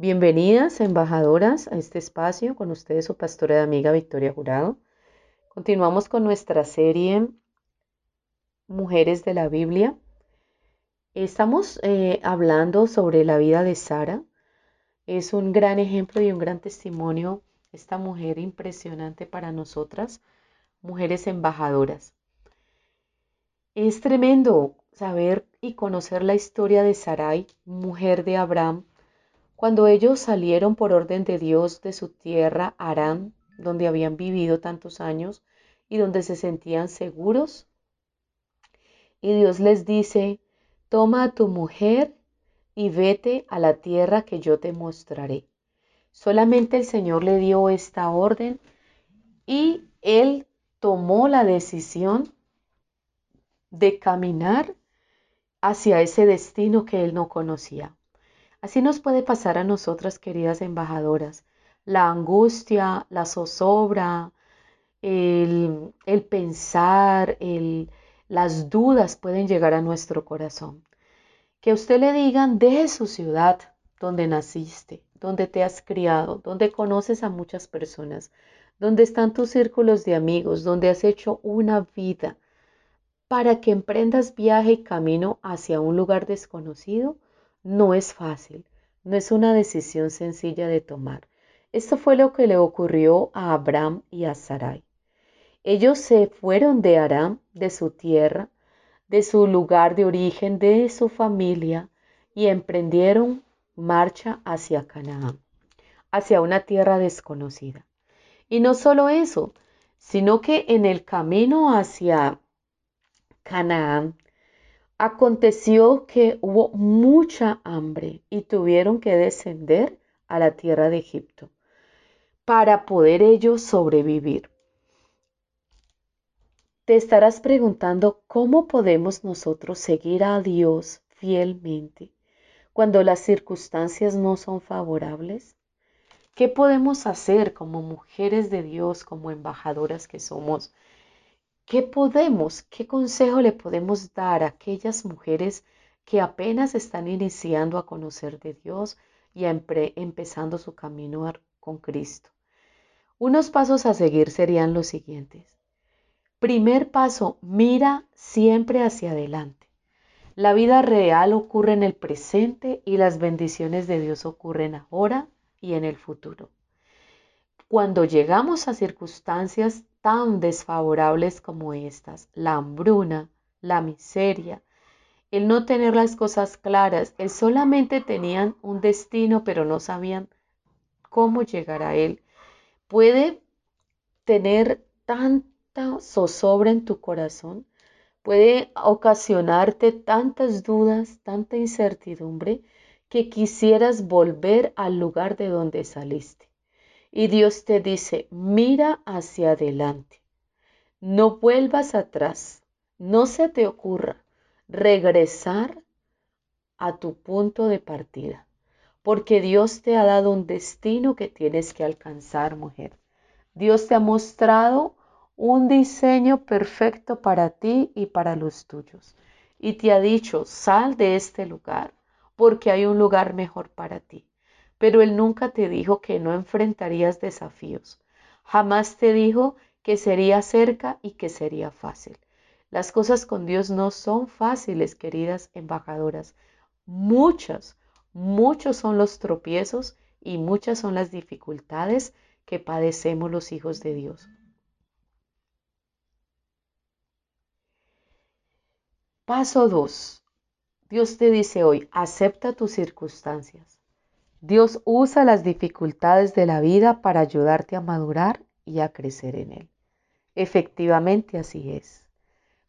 Bienvenidas, embajadoras, a este espacio con ustedes su pastora de amiga Victoria Jurado. Continuamos con nuestra serie Mujeres de la Biblia. Estamos eh, hablando sobre la vida de Sara. Es un gran ejemplo y un gran testimonio esta mujer impresionante para nosotras, mujeres embajadoras. Es tremendo saber y conocer la historia de Sarai, mujer de Abraham, cuando ellos salieron por orden de Dios de su tierra, Arán, donde habían vivido tantos años y donde se sentían seguros, y Dios les dice, toma a tu mujer y vete a la tierra que yo te mostraré. Solamente el Señor le dio esta orden y él tomó la decisión de caminar hacia ese destino que él no conocía. Así nos puede pasar a nosotras, queridas embajadoras. La angustia, la zozobra, el, pensar, las dudas pueden llegar a nuestro corazón. Que a usted le digan, deje su ciudad donde naciste, donde te has criado, donde conoces a muchas personas, donde están tus círculos de amigos, donde has hecho una vida, para que emprendas viaje y camino hacia un lugar desconocido no es fácil, no es una decisión sencilla de tomar. Esto fue lo que le ocurrió a Abraham y a Sarai. Ellos se fueron de Aram, de su tierra, de su lugar de origen, de su familia, y emprendieron marcha hacia Canaán, hacia una tierra desconocida. Y no solo eso, sino que en el camino hacia Canaán Aconteció que hubo mucha hambre y tuvieron que descender a la tierra de Egipto para poder ellos sobrevivir. Te estarás preguntando cómo podemos nosotros seguir a Dios fielmente cuando las circunstancias no son favorables. ¿Qué podemos hacer como mujeres de Dios, como embajadoras que somos ¿Qué podemos, qué consejo le podemos dar a aquellas mujeres que apenas están iniciando a conocer de Dios y empezando su camino con Cristo? Unos pasos a seguir serían los siguientes. Primer paso, mira siempre hacia adelante. La vida real ocurre en el presente y las bendiciones de Dios ocurren ahora y en el futuro. Cuando llegamos a circunstancias tan desfavorables como estas, la hambruna, la miseria, el no tener las cosas claras, el solamente tenían un destino pero no sabían cómo llegar a él, puede tener tanta zozobra en tu corazón, puede ocasionarte tantas dudas, tanta incertidumbre, que quisieras volver al lugar de donde saliste. Y Dios te dice, mira hacia adelante, no vuelvas atrás, no se te ocurra regresar a tu punto de partida, porque Dios te ha dado un destino que tienes que alcanzar, mujer. Dios te ha mostrado un diseño perfecto para ti y para los tuyos. Y te ha dicho, sal de este lugar, porque hay un lugar mejor para ti pero Él nunca te dijo que no enfrentarías desafíos. Jamás te dijo que sería cerca y que sería fácil. Las cosas con Dios no son fáciles, queridas embajadoras. Muchas, muchos son los tropiezos y muchas son las dificultades que padecemos los hijos de Dios. Paso 2. Dios te dice hoy, acepta tus circunstancias. Dios usa las dificultades de la vida para ayudarte a madurar y a crecer en Él. Efectivamente así es.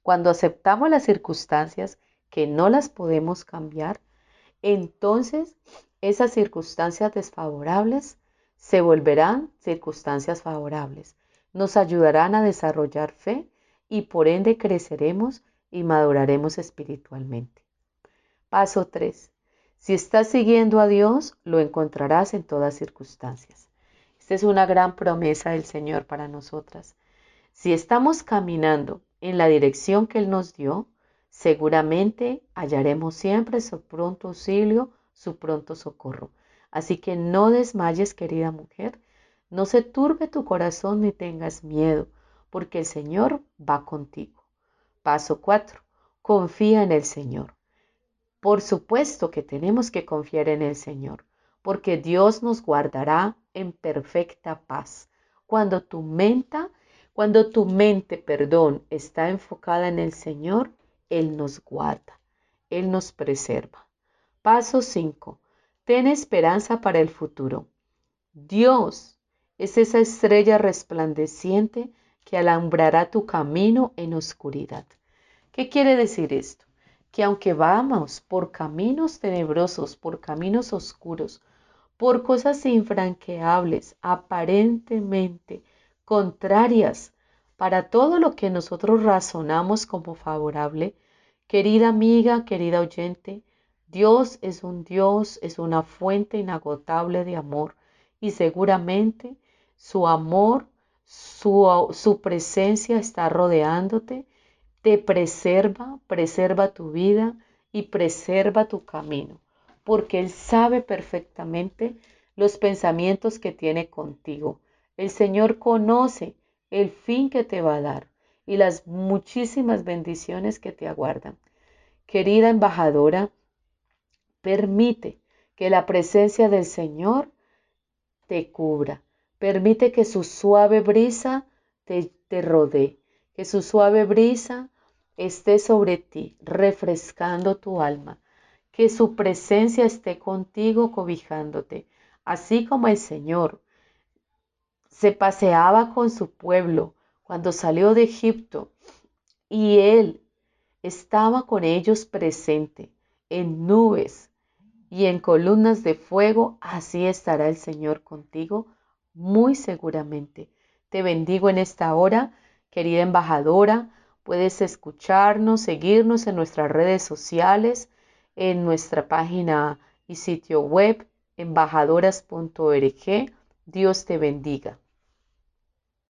Cuando aceptamos las circunstancias que no las podemos cambiar, entonces esas circunstancias desfavorables se volverán circunstancias favorables. nos ayudarán a desarrollar fe y por ende creceremos y maduraremos espiritualmente. Paso 3. Si estás siguiendo a Dios, lo encontrarás en todas circunstancias. Esta es una gran promesa del Señor para nosotras. Si estamos caminando en la dirección que Él nos dio, seguramente hallaremos siempre su pronto auxilio, su pronto socorro. Así que no desmayes, querida mujer, no se turbe tu corazón ni tengas miedo, porque el Señor va contigo. Paso 4. Confía en el Señor. Por supuesto que tenemos que confiar en el Señor, porque Dios nos guardará en perfecta paz. Cuando tu mente, cuando tu mente, perdón, está enfocada en el Señor, Él nos guarda, Él nos preserva. Paso 5. Ten esperanza para el futuro. Dios es esa estrella resplandeciente que alumbrará tu camino en oscuridad. ¿Qué quiere decir esto? Que aunque vamos por caminos tenebrosos, por caminos oscuros, por cosas infranqueables, aparentemente contrarias para todo lo que nosotros razonamos como favorable, querida amiga, querida oyente, Dios es un Dios, es una fuente inagotable de amor y seguramente su amor, su, su presencia está rodeándote te preserva, preserva tu vida y preserva tu camino, porque Él sabe perfectamente los pensamientos que tiene contigo. El Señor conoce el fin que te va a dar y las muchísimas bendiciones que te aguardan. Querida embajadora, permite que la presencia del Señor te cubra. Permite que su suave brisa te, te rodee, que su suave brisa esté sobre ti, refrescando tu alma, que su presencia esté contigo cobijándote, así como el Señor se paseaba con su pueblo cuando salió de Egipto y él estaba con ellos presente en nubes y en columnas de fuego, así estará el Señor contigo muy seguramente. Te bendigo en esta hora, querida embajadora, Puedes escucharnos, seguirnos en nuestras redes sociales, en nuestra página y sitio web embajadoras.org. Dios te bendiga.